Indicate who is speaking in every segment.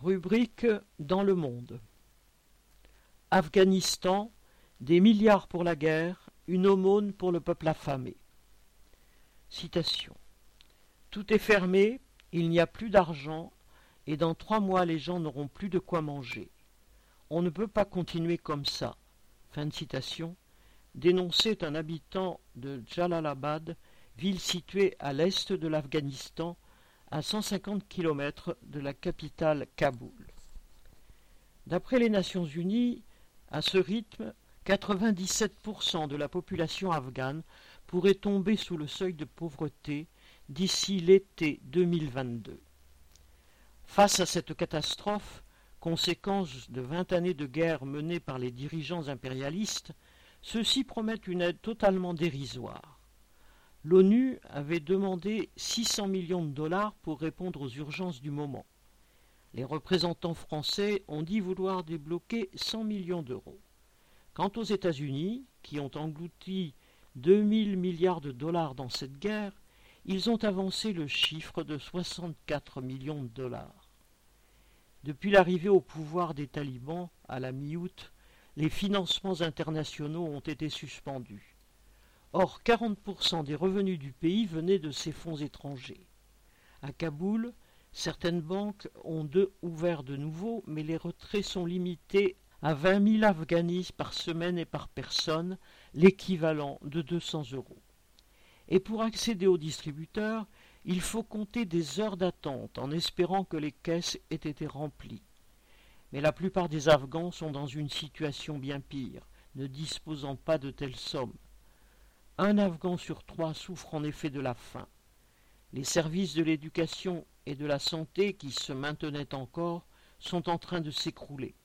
Speaker 1: Rubrique Dans le monde. Afghanistan, des milliards pour la guerre, une aumône pour le peuple affamé. Tout est fermé, il n'y a plus d'argent, et dans trois mois les gens n'auront plus de quoi manger. On ne peut pas continuer comme ça. Fin de citation. Dénonçait un habitant de Jalalabad, ville située à l'est de l'Afghanistan, à 150 km de la capitale Kaboul. D'après les Nations Unies, à ce rythme, 97% de la population afghane pourrait tomber sous le seuil de pauvreté d'ici l'été 2022. Face à cette catastrophe, conséquence de vingt années de guerre menées par les dirigeants impérialistes, ceux-ci promettent une aide totalement dérisoire. L'ONU avait demandé 600 millions de dollars pour répondre aux urgences du moment. Les représentants français ont dit vouloir débloquer 100 millions d'euros. Quant aux États-Unis, qui ont englouti 2000 milliards de dollars dans cette guerre, ils ont avancé le chiffre de 64 millions de dollars. Depuis l'arrivée au pouvoir des talibans à la mi-août, les financements internationaux ont été suspendus. Or, 40% des revenus du pays venaient de ces fonds étrangers. À Kaboul, certaines banques ont deux ouvert de nouveau, mais les retraits sont limités à vingt mille Afghanis par semaine et par personne, l'équivalent de deux cents euros. Et pour accéder aux distributeurs, il faut compter des heures d'attente en espérant que les caisses aient été remplies. Mais la plupart des Afghans sont dans une situation bien pire, ne disposant pas de telles sommes. Un Afghan sur trois souffre en effet de la faim. Les services de l'éducation et de la santé qui se maintenaient encore sont en train de s'écrouler.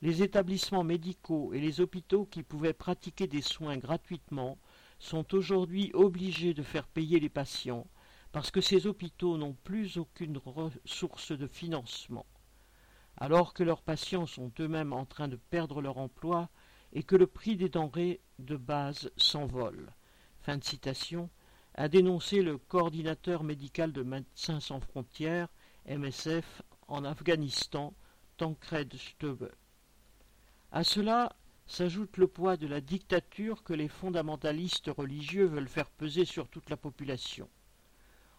Speaker 1: Les établissements médicaux et les hôpitaux qui pouvaient pratiquer des soins gratuitement sont aujourd'hui obligés de faire payer les patients parce que ces hôpitaux n'ont plus aucune ressource de financement. Alors que leurs patients sont eux-mêmes en train de perdre leur emploi, et que le prix des denrées de base s'envole. Fin de citation, a dénoncé le coordinateur médical de Médecins sans frontières, MSF, en Afghanistan, Tancred Stube. À cela s'ajoute le poids de la dictature que les fondamentalistes religieux veulent faire peser sur toute la population.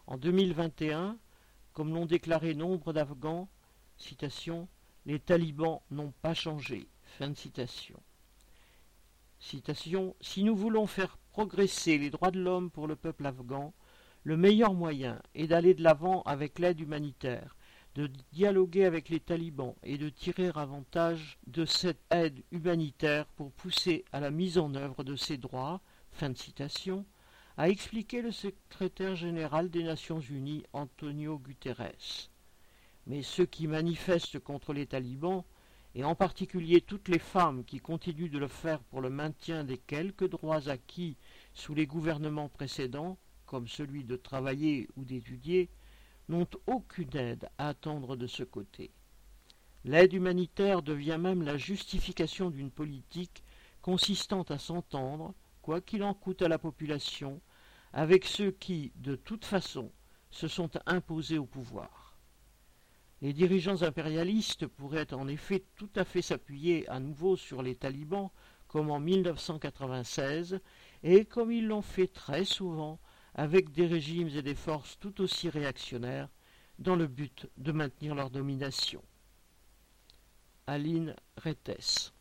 Speaker 1: En 2021, comme l'ont déclaré nombre d'Afghans, citation, les talibans n'ont pas changé. Fin de citation. Si nous voulons faire progresser les droits de l'homme pour le peuple afghan, le meilleur moyen est d'aller de l'avant avec l'aide humanitaire, de dialoguer avec les talibans et de tirer avantage de cette aide humanitaire pour pousser à la mise en œuvre de ces droits, fin de citation, a expliqué le secrétaire général des Nations Unies Antonio Guterres. Mais ceux qui manifestent contre les talibans et en particulier toutes les femmes qui continuent de le faire pour le maintien des quelques droits acquis sous les gouvernements précédents, comme celui de travailler ou d'étudier, n'ont aucune aide à attendre de ce côté. L'aide humanitaire devient même la justification d'une politique consistant à s'entendre, quoi qu'il en coûte à la population, avec ceux qui, de toute façon, se sont imposés au pouvoir. Les dirigeants impérialistes pourraient en effet tout à fait s'appuyer à nouveau sur les talibans comme en 1996 et comme ils l'ont fait très souvent avec des régimes et des forces tout aussi réactionnaires dans le but de maintenir leur domination. Aline Rettes